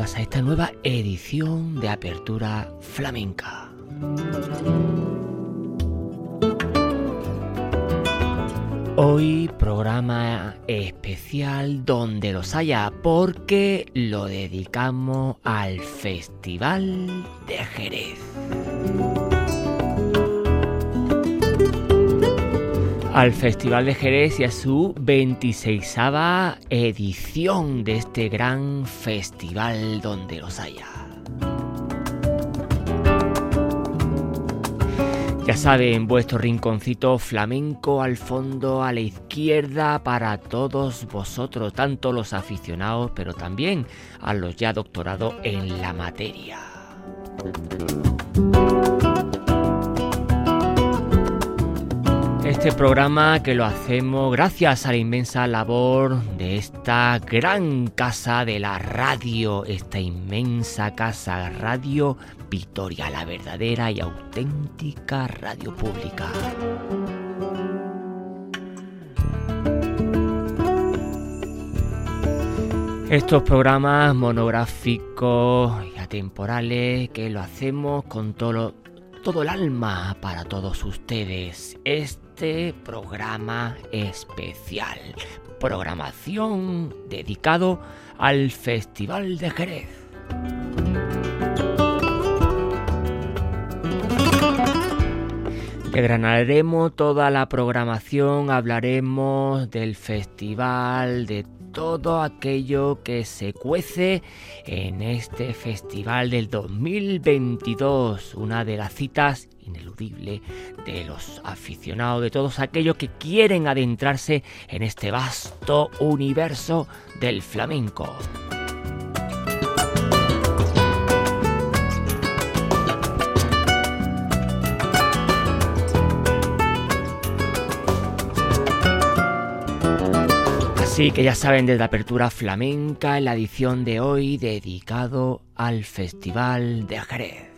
A esta nueva edición de Apertura Flamenca. Hoy programa especial donde los haya porque lo dedicamos al Festival de Jerez. Al Festival de Jerez y a su 26 edición de este gran festival donde los haya. Ya saben, vuestro rinconcito flamenco al fondo, a la izquierda, para todos vosotros, tanto los aficionados, pero también a los ya doctorados en la materia. Este programa que lo hacemos gracias a la inmensa labor de esta gran casa de la radio, esta inmensa casa Radio Victoria, la verdadera y auténtica radio pública. Estos programas monográficos y atemporales que lo hacemos con todo, todo el alma para todos ustedes. Este programa especial. Programación dedicado al Festival de Jerez. Desgranaremos toda la programación, hablaremos del festival, de todo aquello que se cuece en este festival del 2022, una de las citas ineludibles de los aficionados, de todos aquellos que quieren adentrarse en este vasto universo del flamenco. Así que ya saben desde la apertura flamenca en la edición de hoy dedicado al Festival de Jerez.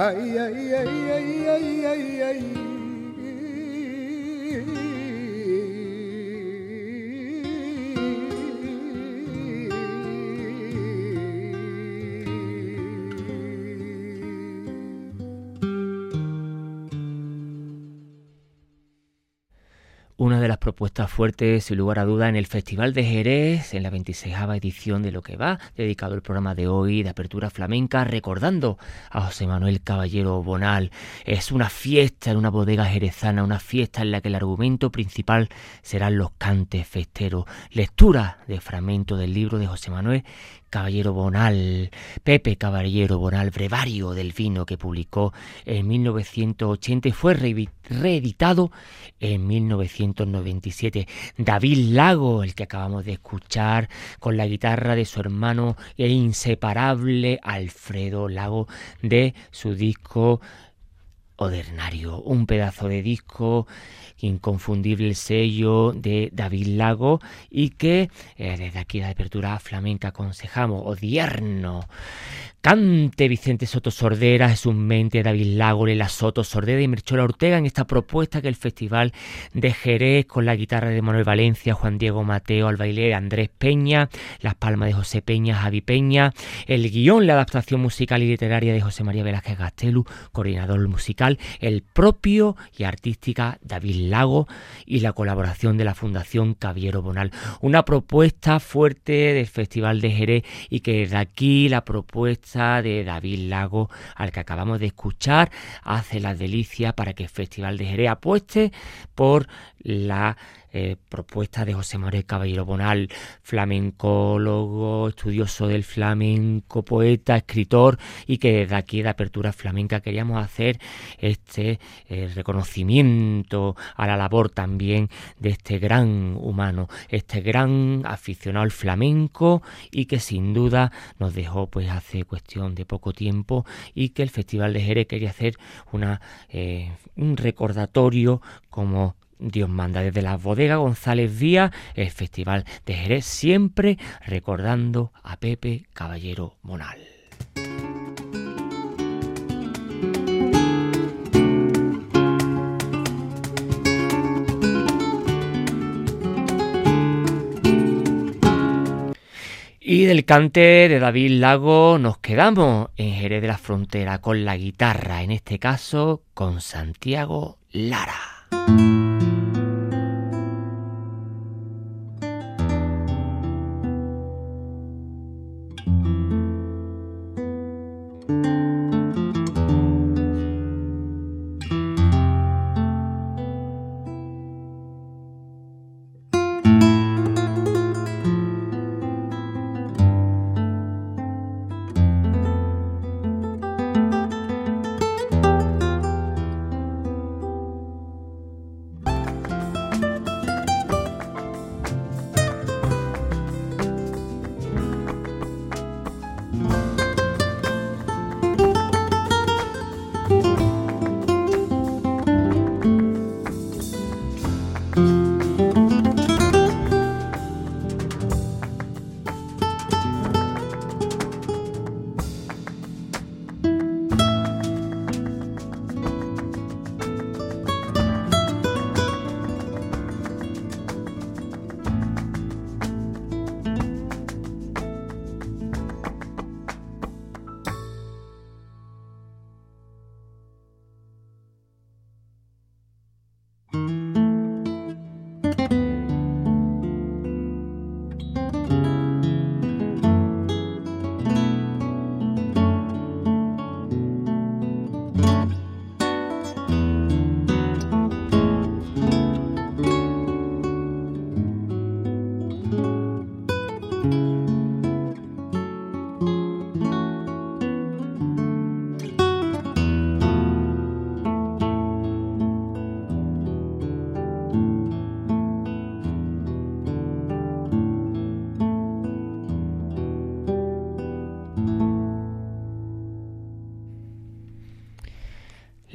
Una de las propuestas fuertes, sin lugar a duda, en el Festival de Jerez, en la 26 edición de Lo que va, dedicado el programa de hoy de Apertura Flamenca, recordando a José Manuel Caballero Bonal. Es una fiesta en una bodega jerezana, una fiesta en la que el argumento principal serán los cantes festeros. Lectura de fragmento del libro de José Manuel Caballero Bonal, Pepe Caballero Bonal, Brevario del Vino, que publicó en 1980 y fue reeditado en 1997. David Lago, el que acabamos de escuchar, con la guitarra de su hermano e inseparable Alfredo Lago de su disco Odernario, un pedazo de disco inconfundible sello de David Lago y que eh, desde aquí de apertura flamenca aconsejamos, odierno. Cante Vicente Soto Sordera, Jesús Mente, David Lago, Lela Soto Sordera y Merchola Ortega en esta propuesta que el Festival de Jerez con la guitarra de Manuel Valencia, Juan Diego Mateo, al baile Andrés Peña, las palmas de José Peña, Javi Peña, el guion, la adaptación musical y literaria de José María Velázquez Gastelu, coordinador musical, el propio y artística David Lago y la colaboración de la Fundación Caviero Bonal. Una propuesta fuerte del Festival de Jerez y que desde aquí la propuesta de David Lago al que acabamos de escuchar hace la delicia para que el Festival de Jerez apueste por la eh, propuesta de José Manuel Caballero Bonal, flamencólogo, estudioso del flamenco, poeta, escritor, y que desde aquí de Apertura Flamenca queríamos hacer este eh, reconocimiento a la labor también de este gran humano, este gran aficionado al flamenco y que sin duda nos dejó pues hace cuestión de poco tiempo y que el Festival de Jerez quería hacer una, eh, un recordatorio como Dios manda desde la bodega González Vía, el Festival de Jerez, siempre recordando a Pepe Caballero Monal. Y del cante de David Lago nos quedamos en Jerez de la Frontera con la guitarra, en este caso con Santiago Lara.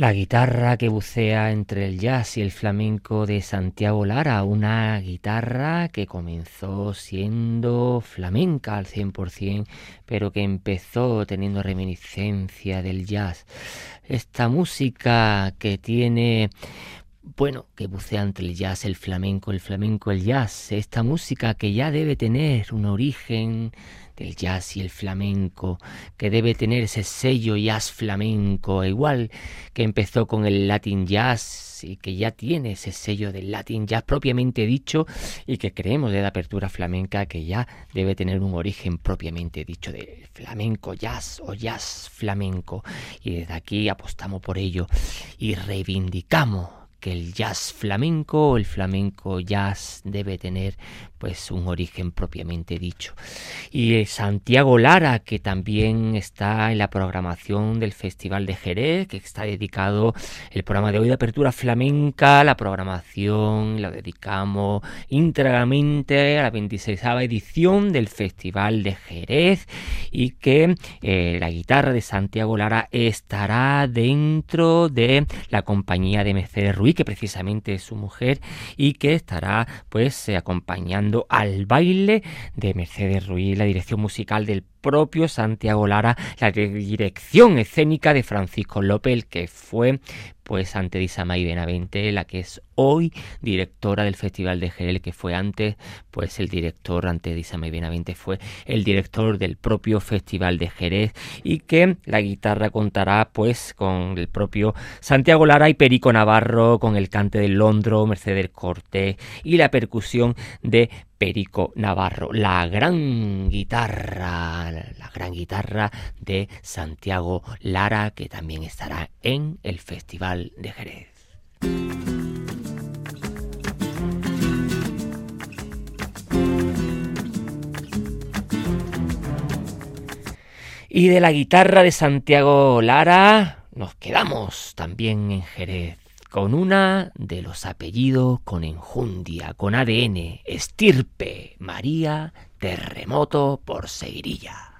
La guitarra que bucea entre el jazz y el flamenco de Santiago Lara, una guitarra que comenzó siendo flamenca al 100%, pero que empezó teniendo reminiscencia del jazz. Esta música que tiene bueno, que bucea entre el jazz, el flamenco, el flamenco, el jazz, esta música que ya debe tener un origen del jazz y el flamenco, que debe tener ese sello jazz flamenco, igual que empezó con el Latin Jazz y que ya tiene ese sello del Latin Jazz propiamente dicho y que creemos de la apertura flamenca que ya debe tener un origen propiamente dicho de flamenco jazz o jazz flamenco. Y desde aquí apostamos por ello y reivindicamos el jazz flamenco el flamenco jazz debe tener pues un origen propiamente dicho. Y Santiago Lara, que también está en la programación del Festival de Jerez, que está dedicado el programa de hoy de apertura flamenca, la programación la dedicamos íntegramente a la 26 edición del Festival de Jerez y que eh, la guitarra de Santiago Lara estará dentro de la compañía de Mercedes Ruiz, que precisamente es su mujer, y que estará pues acompañando al baile de Mercedes Ruiz, la dirección musical del propio Santiago Lara, la dirección escénica de Francisco López, que fue pues ante de Isamay Benavente, la que es hoy directora del Festival de Jerez, que fue antes, pues el director, antes de Isamay Benavente, fue el director del propio Festival de Jerez y que la guitarra contará pues con el propio Santiago Lara y Perico Navarro, con el cante de Londro, Mercedes Cortés y la percusión de Perico Navarro, la gran guitarra, la gran guitarra de Santiago Lara, que también estará en el Festival de Jerez. Y de la guitarra de Santiago Lara nos quedamos también en Jerez con una de los apellidos con enjundia, con ADN, estirpe, María Terremoto por Seguirilla.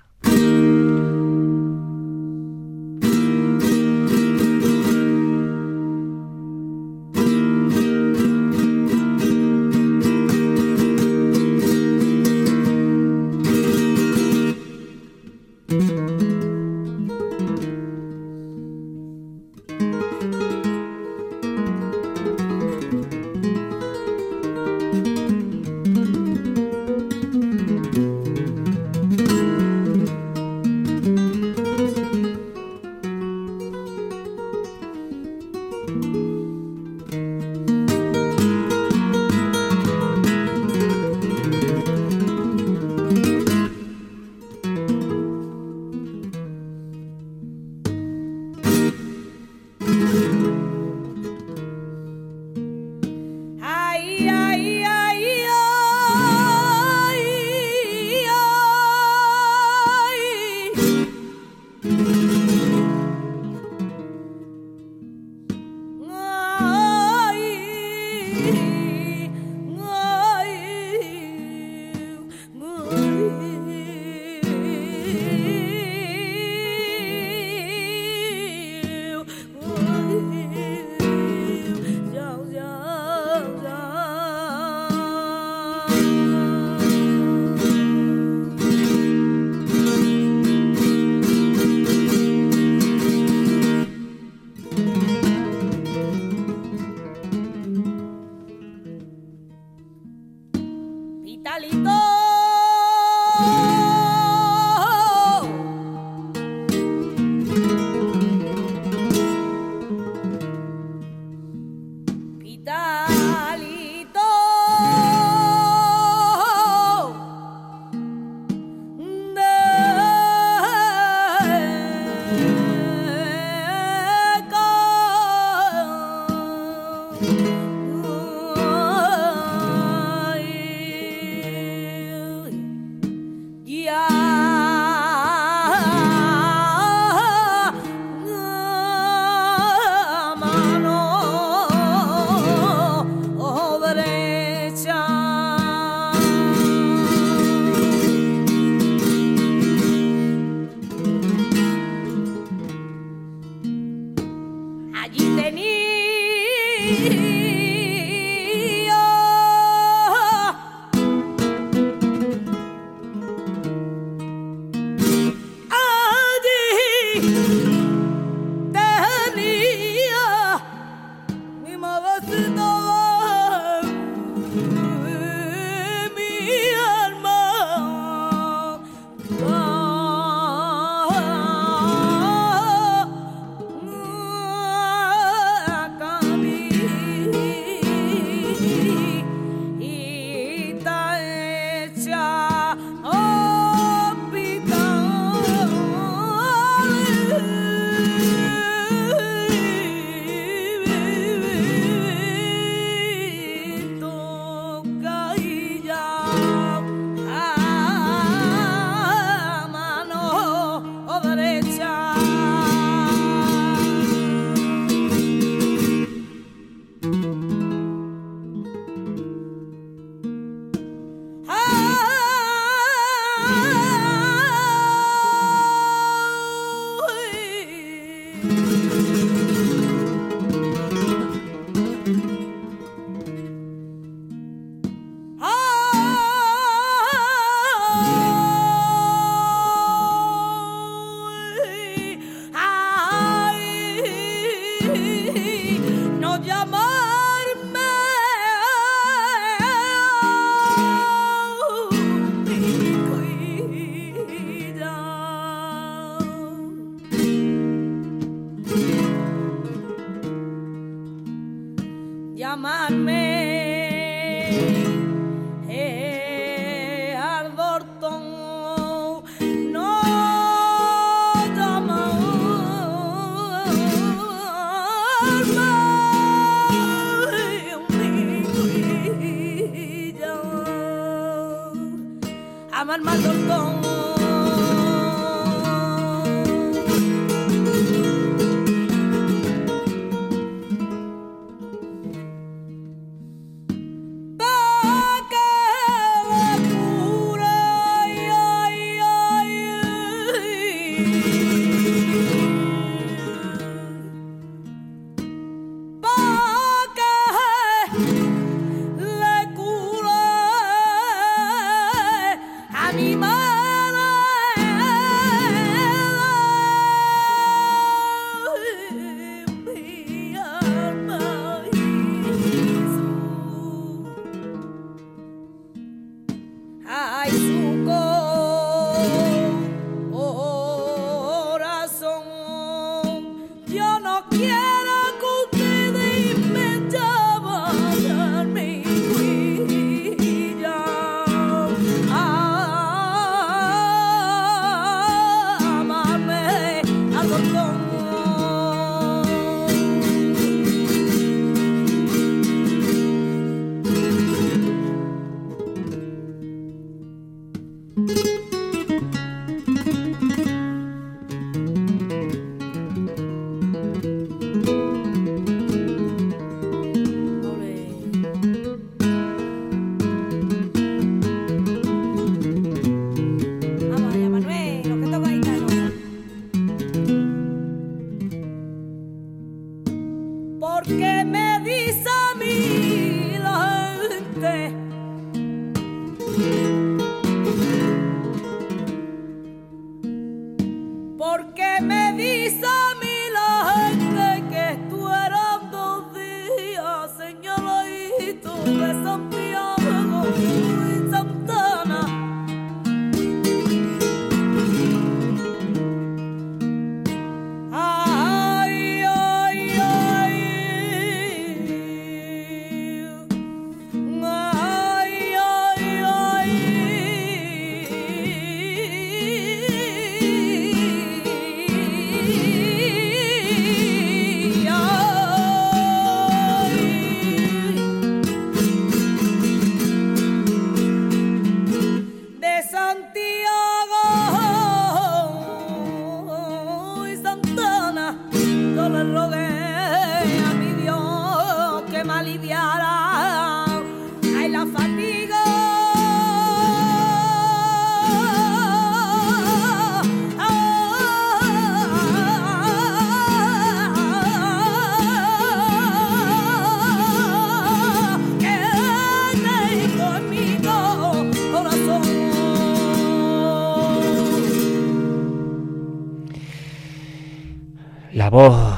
Voz,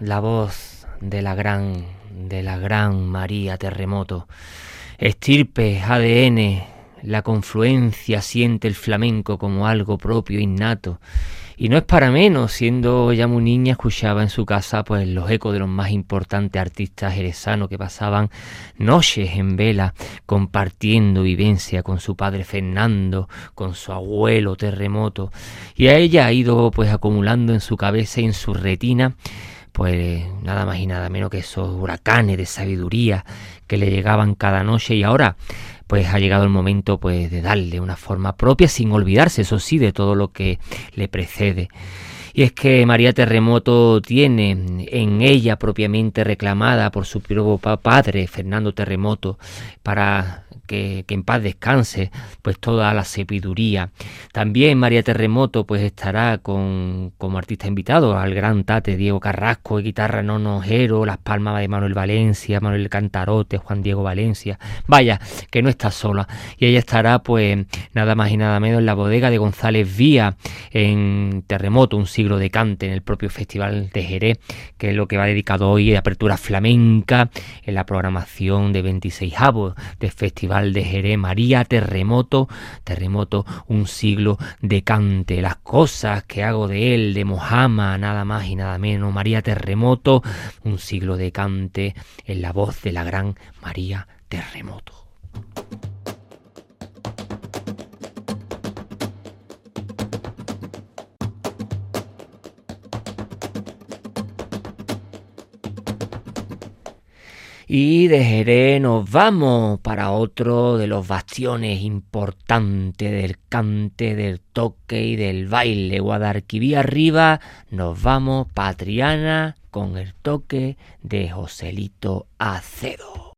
la voz de la gran, de la gran María Terremoto. Estirpe, ADN, la confluencia siente el flamenco como algo propio, innato. Y no es para menos, siendo ya muy niña, escuchaba en su casa pues los ecos de los más importantes artistas jerezanos que pasaban noches en vela compartiendo vivencia con su padre Fernando, con su abuelo Terremoto. Y a ella ha ido pues acumulando en su cabeza y en su retina pues nada más y nada menos que esos huracanes de sabiduría que le llegaban cada noche y ahora pues ha llegado el momento pues de darle una forma propia sin olvidarse, eso sí, de todo lo que le precede. Y es que María Terremoto tiene en ella propiamente reclamada por su propio padre, Fernando Terremoto, para que, en paz descanse, pues toda la sabiduría. También María Terremoto pues estará con, como artista invitado al gran tate Diego Carrasco, guitarra nonojero, las palmas de Manuel Valencia, Manuel Cantarote, Juan Diego Valencia. Vaya, que no está sola. Y ella estará pues nada más y nada menos en la bodega de González Vía, en Terremoto, un siglo de cante, en el propio Festival de Jerez, que es lo que va dedicado hoy de apertura flamenca en la programación de 26 avos del Festival de Jerez, María Terremoto, Terremoto, un siglo de cante, las cosas que hago de él, de Mojama, nada más y nada menos, María Terremoto, un siglo de cante en la voz de la gran María Terremoto. Y de Jerez nos vamos para otro de los bastiones importantes del cante, del toque y del baile. Guadalquivir arriba, nos vamos Patriana con el toque de Joselito Acedo.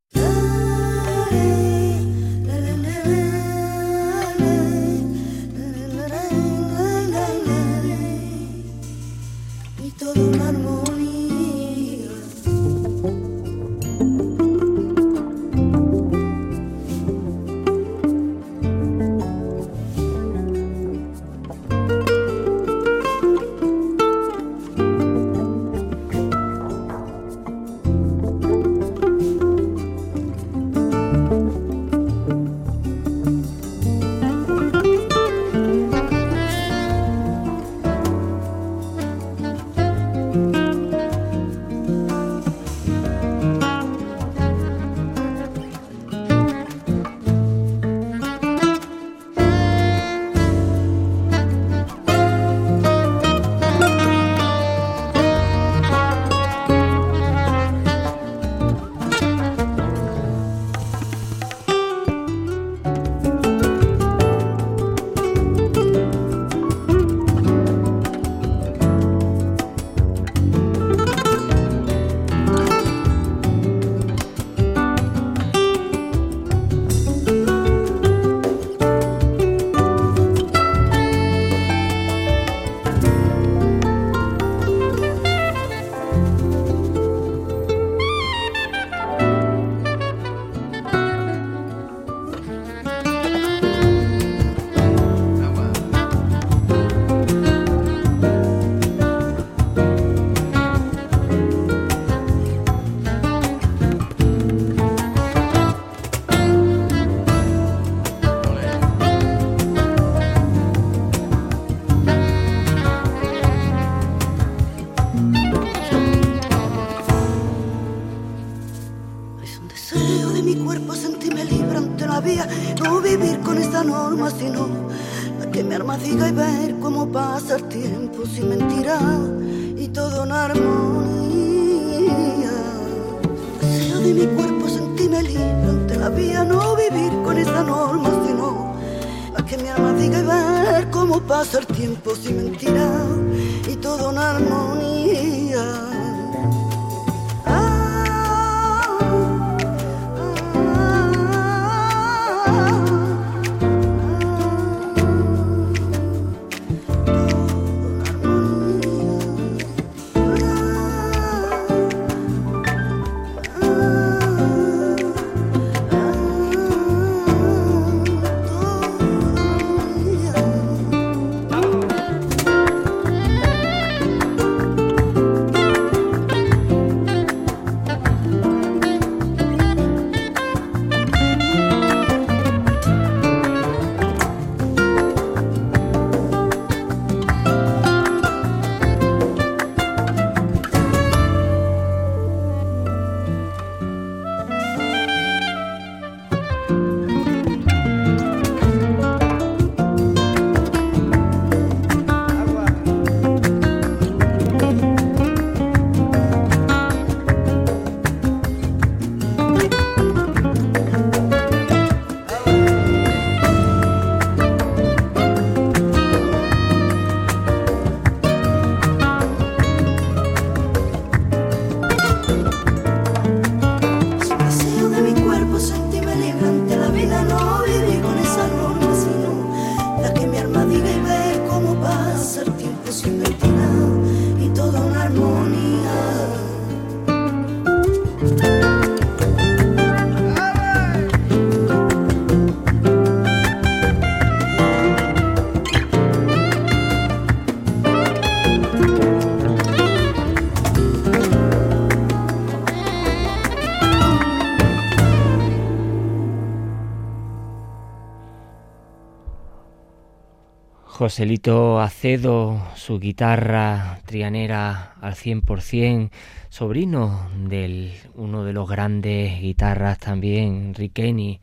Joselito Acedo, su guitarra trianera al 100%, sobrino de uno de los grandes guitarras también, Riqueni,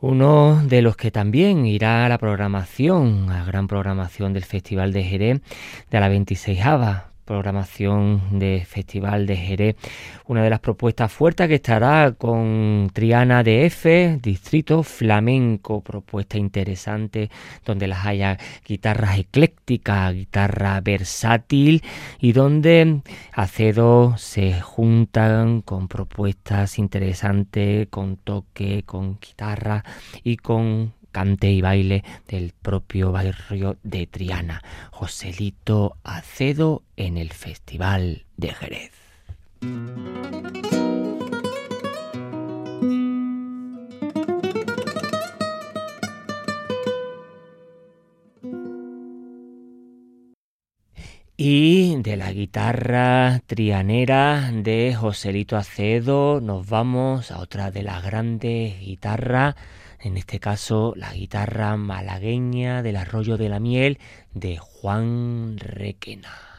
uno de los que también irá a la programación, a gran programación del Festival de Jerez de la 26 programación de Festival de Jerez. Una de las propuestas fuertes que estará con Triana de F, Distrito Flamenco, propuesta interesante donde las haya guitarras eclécticas, guitarra versátil y donde Acedo se juntan con propuestas interesantes, con toque, con guitarra y con cante y baile del propio barrio de Triana. Joselito Acedo en el Festival de Jerez. Y de la guitarra trianera de Joselito Acedo nos vamos a otra de las grandes guitarras en este caso la guitarra malagueña del arroyo de la miel de Juan Requena.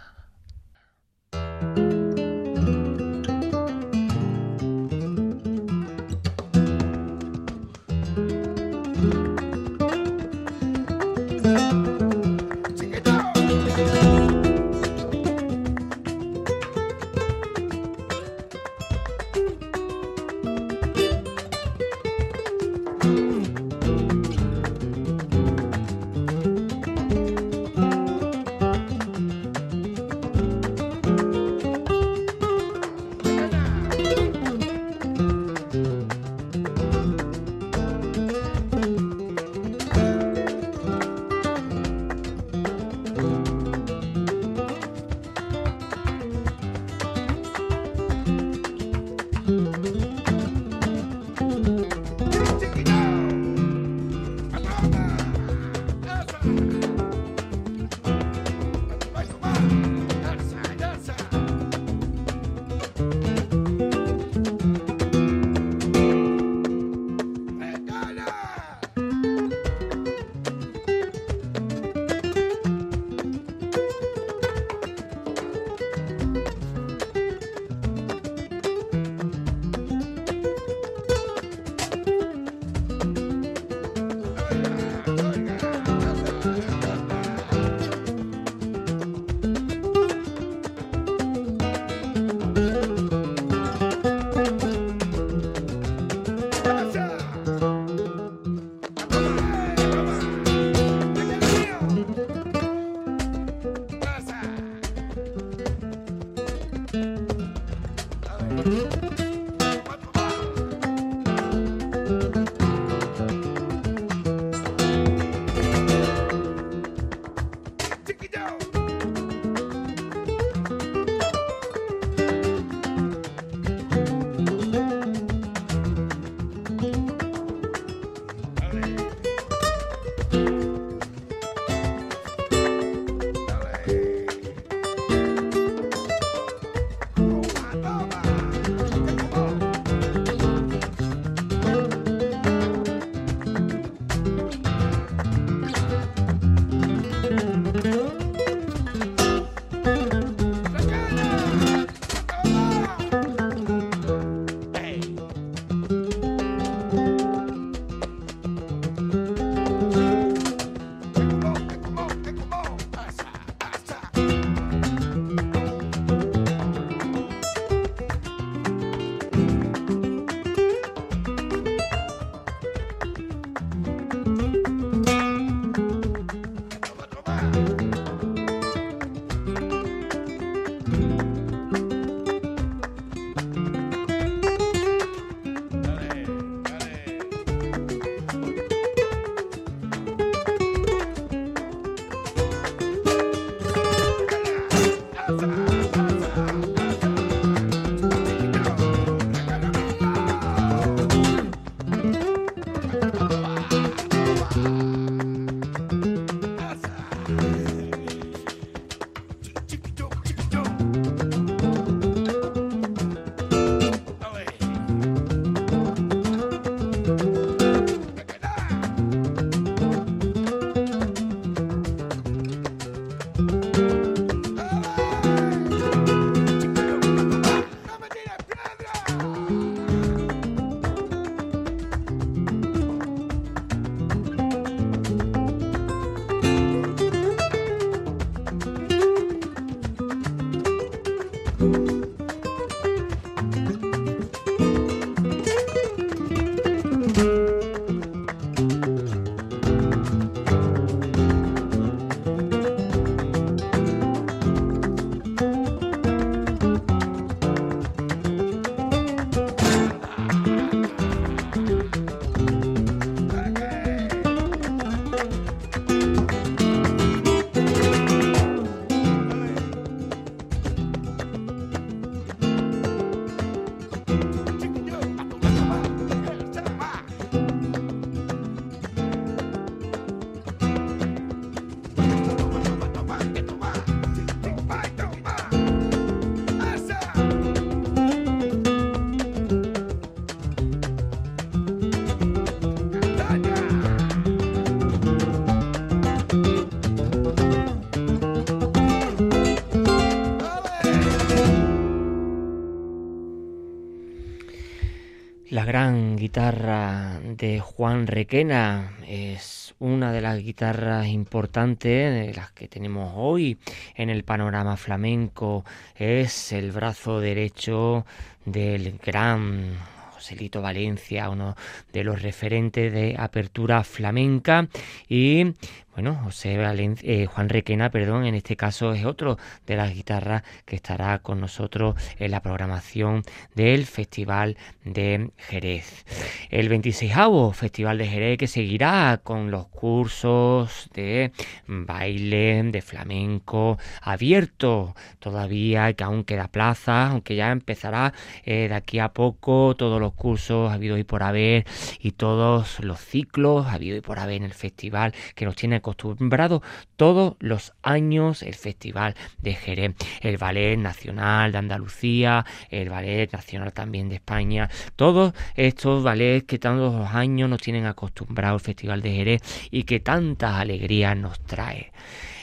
Gran guitarra de Juan Requena es una de las guitarras importantes de las que tenemos hoy en el panorama flamenco. Es el brazo derecho del gran Joselito Valencia, uno de los referentes de apertura flamenca y bueno, José eh, Juan Requena, perdón, en este caso es otro de las guitarras que estará con nosotros en la programación del Festival de Jerez. El 26 Festival de Jerez que seguirá con los cursos de baile, de flamenco, abierto todavía, que aún queda plaza, aunque ya empezará eh, de aquí a poco todos los cursos habido y por haber y todos los ciclos habido y por haber en el festival que nos tiene acostumbrado todos los años el Festival de Jerez, el Ballet Nacional de Andalucía, el Ballet Nacional también de España, todos estos ballets que todos los años nos tienen acostumbrado el Festival de Jerez y que tantas alegrías nos trae.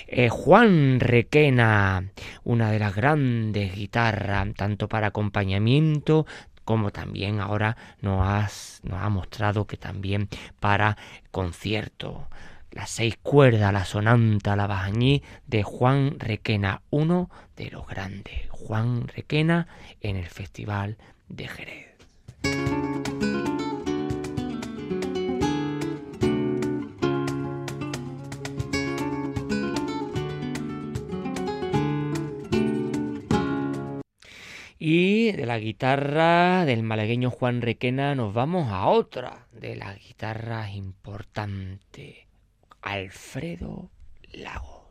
Eh, Juan Requena, una de las grandes guitarras, tanto para acompañamiento como también ahora nos, nos ha mostrado que también para concierto las seis cuerdas, la sonanta, la bajañí de Juan Requena, uno de los grandes. Juan Requena en el Festival de Jerez. Y de la guitarra del malagueño Juan Requena nos vamos a otra de las guitarras importantes Alfredo Lago.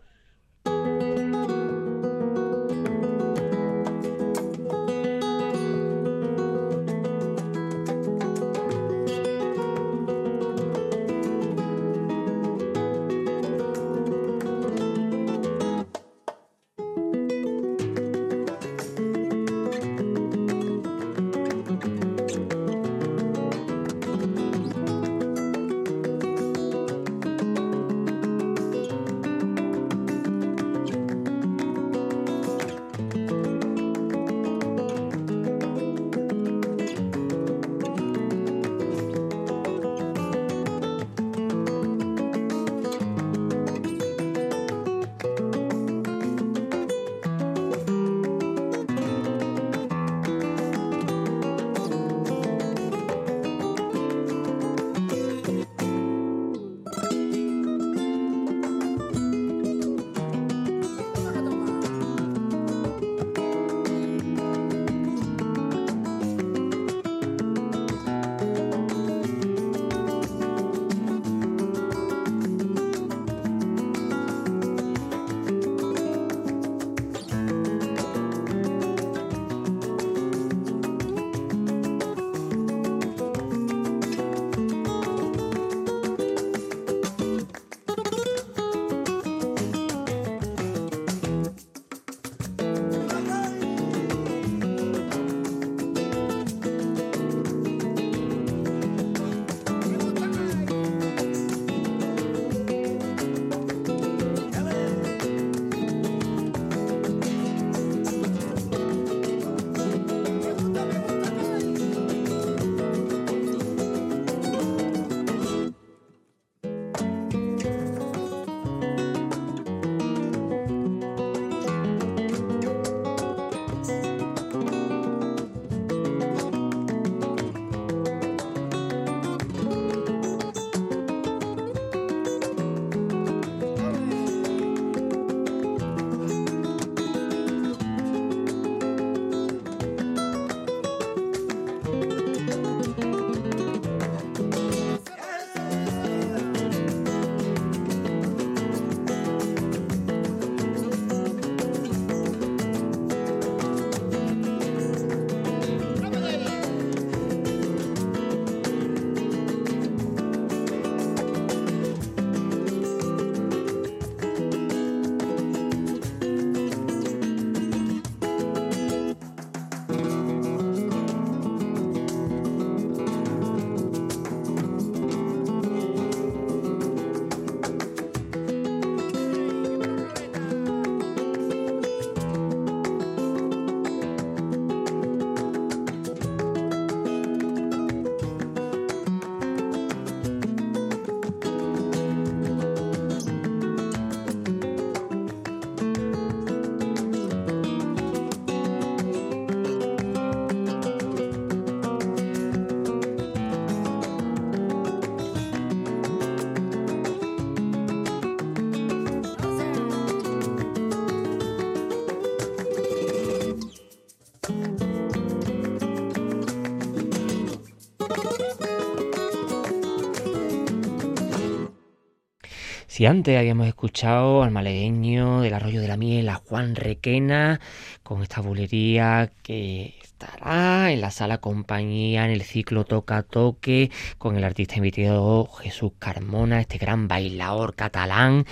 Antes habíamos escuchado al malagueño del Arroyo de la Miel, a Juan Requena, con esta bulería que estará en la sala compañía en el ciclo Toca Toque con el artista invitado Jesús Carmona, este gran bailador catalán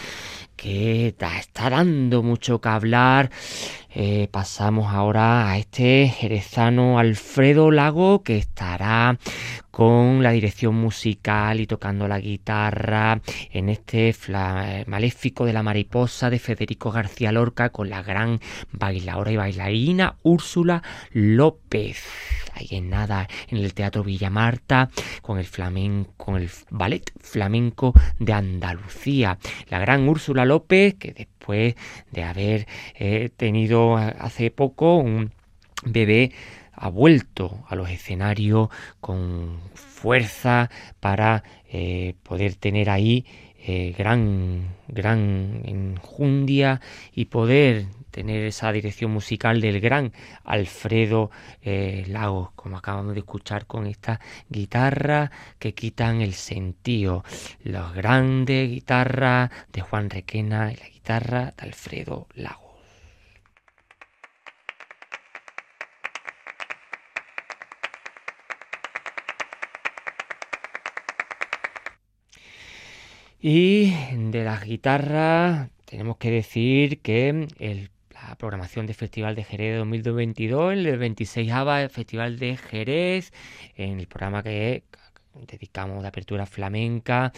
que está dando mucho que hablar. Eh, pasamos ahora a este jerezano Alfredo Lago que estará con la dirección musical y tocando la guitarra en este maléfico de la mariposa de Federico García Lorca con la gran bailadora y bailarina Úrsula López. Ahí en nada, en el Teatro Villa Marta, con el flamenco, con el ballet flamenco de Andalucía. La gran Úrsula López, que después de haber eh, tenido hace poco un bebé ha vuelto a los escenarios con fuerza para eh, poder tener ahí eh, gran, gran enjundia y poder tener esa dirección musical del gran Alfredo eh, Lagos, como acabamos de escuchar con esta guitarra que quitan el sentido. Los grandes guitarras de Juan Requena y la guitarra de Alfredo Lagos. Y de las guitarras tenemos que decir que la programación del Festival de Jerez de 2022, el 26 el Festival de Jerez, en el programa que dedicamos de apertura flamenca,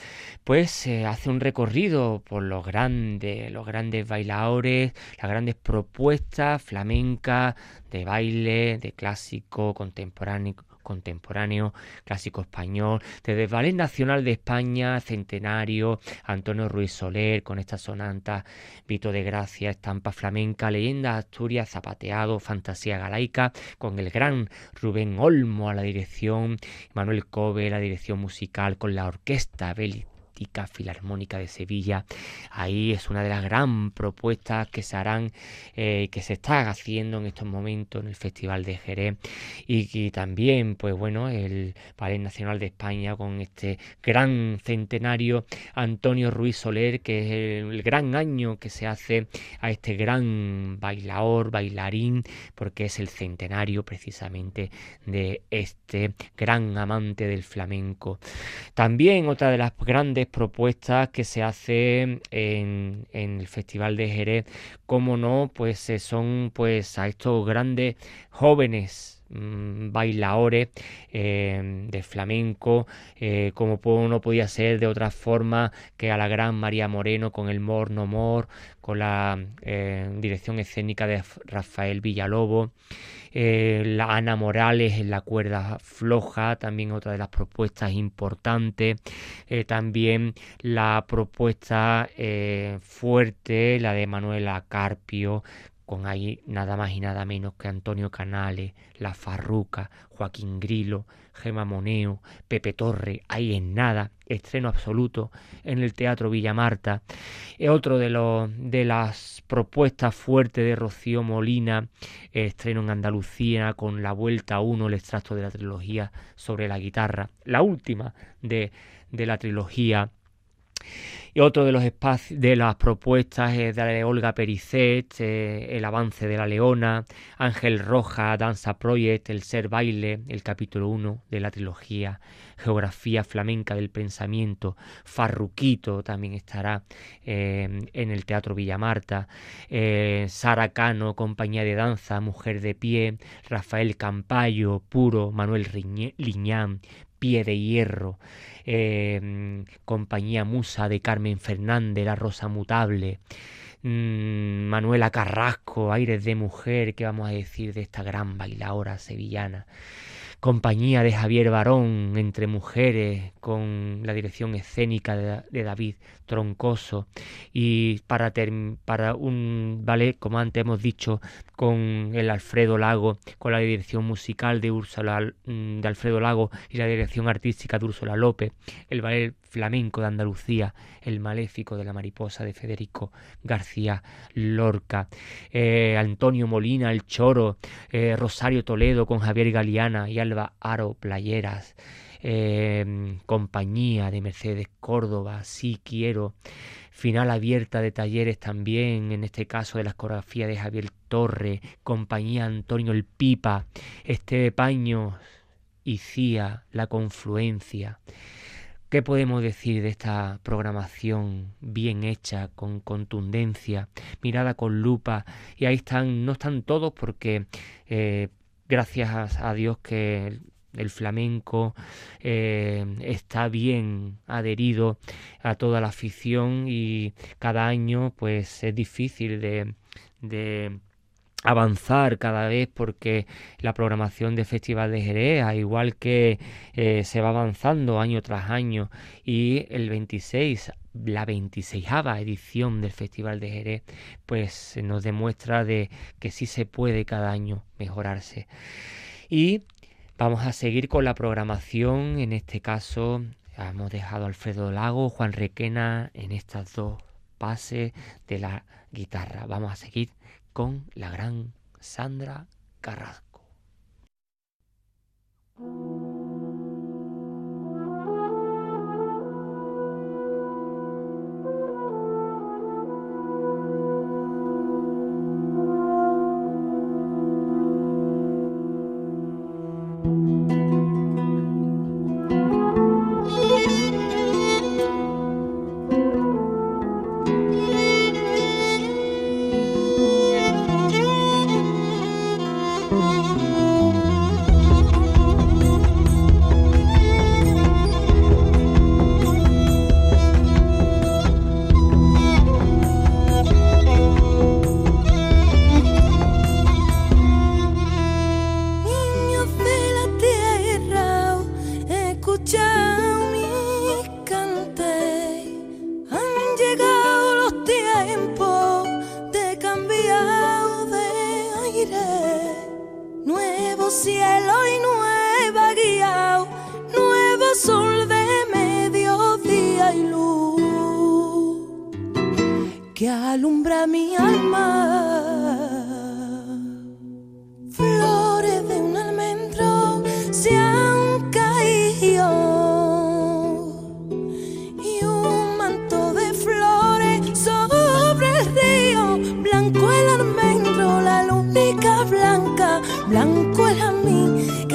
pues se hace un recorrido por los grandes, los grandes bailadores, las grandes propuestas flamencas de baile, de clásico, contemporáneo, contemporáneo, clásico español, desde el Ballet Nacional de España, Centenario, Antonio Ruiz Soler, con esta sonanta, Vito de Gracia, estampa flamenca, leyenda Asturias, zapateado, fantasía galaica, con el gran Rubén Olmo a la dirección, Manuel Cove la dirección musical, con la orquesta Bélica Filarmónica de Sevilla. Ahí es una de las gran propuestas que se harán, eh, que se están haciendo en estos momentos en el Festival de Jerez y, también, pues bueno, el Ballet Nacional de España con este gran centenario Antonio Ruiz Soler, que es el, gran año que se hace a este gran bailador, bailarín, porque es el centenario precisamente de este gran amante del flamenco. También otra de las grandes propuestas que se hacen en, el Festival de Jerez, como no, pues eh, son pues a estos grandes jóvenes mm, bailadores eh, de flamenco, eh, como no podía ser de otra forma que a la gran María Moreno con el Mor no Mor, con la dirección escénica de Rafael Villalobos. Eh, la Ana Morales en la cuerda floja, también otra de las propuestas importantes, eh, también la propuesta fuerte, la de Manuela Carpio, con ahí nada más y nada menos que Antonio Canales, La Farruca, Joaquín Grilo, Gema Moneo, Pepe Torre, ahí en nada, estreno absoluto en el Teatro Villa Marta. otro de, los, de las propuestas fuertes de Rocío Molina, estreno en Andalucía con La Vuelta 1, el extracto de la trilogía sobre la guitarra, la última de, de la trilogía y otro de los espacios de las propuestas es de Olga Pericet, eh, El avance de la leona, Ángel Roja, Danza Project, El ser baile, el capítulo 1 de la trilogía, Geografía flamenca del pensamiento, Farruquito también estará eh, en el Teatro Villamarta, eh, Sara Cano, Compañía de Danza, Mujer de Pie, Rafael Campayo, Puro, Manuel Liñán, Pie de Hierro, Em, compañía Musa de Carmen Fernández, La Rosa Mutable, mm, Manuela Carrasco, Aires de Mujer, ¿qué vamos a decir de esta gran bailadora sevillana? Compañía de Javier Barón, Entre Mujeres, con la dirección escénica de, David Troncoso. Y para, un ballet, como antes hemos dicho, con el Alfredo Lago, con la dirección musical de mm, de Alfredo Lago y la dirección artística de Úrsula López, el ballet flamenco de Andalucía, el maléfico de la mariposa de Federico García Lorca, eh, Antonio Molina, el Choro, eh, Rosario Toledo con Javier Galeana y Aro Playeras. Eh, compañía de Mercedes Córdoba, sí quiero, final abierta de talleres también, en este caso de la escografía de Javier Torre, compañía Antonio El Pipa, este paño y Cía, la confluencia. ¿Qué podemos decir de esta programación bien hecha, con contundencia, mirada con lupa? Y ahí están, no están todos porque eh, gracias a Dios que el flamenco eh, está bien adherido a toda la afición y cada año pues es difícil de, de avanzar cada vez porque la programación de Festival de Jerez, igual que eh, se va avanzando año tras año y el 26, la 26 edición del Festival de Jerez, pues nos demuestra de que sí se puede cada año mejorarse. Y vamos a seguir con la programación, en este caso hemos dejado a Alfredo Lago, Juan Requena en estas dos pases de la guitarra. Vamos a seguir con la gran Sandra Carrasco.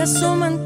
Say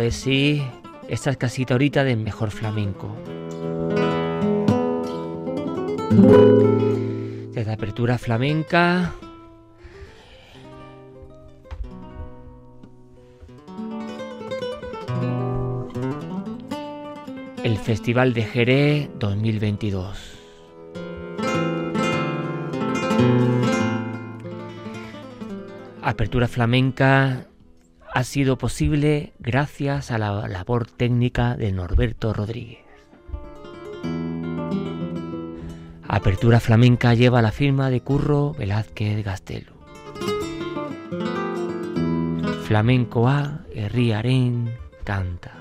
de sí esta casita ahorita del mejor flamenco. Desde apertura flamenca. El Festival de Jerez 2022. Apertura flamenca ha sido posible gracias a la labor técnica de Norberto Rodríguez. Apertura Flamenca lleva la firma de Curro Velázquez Gastelu. Flamenco A, Herriaren, canta.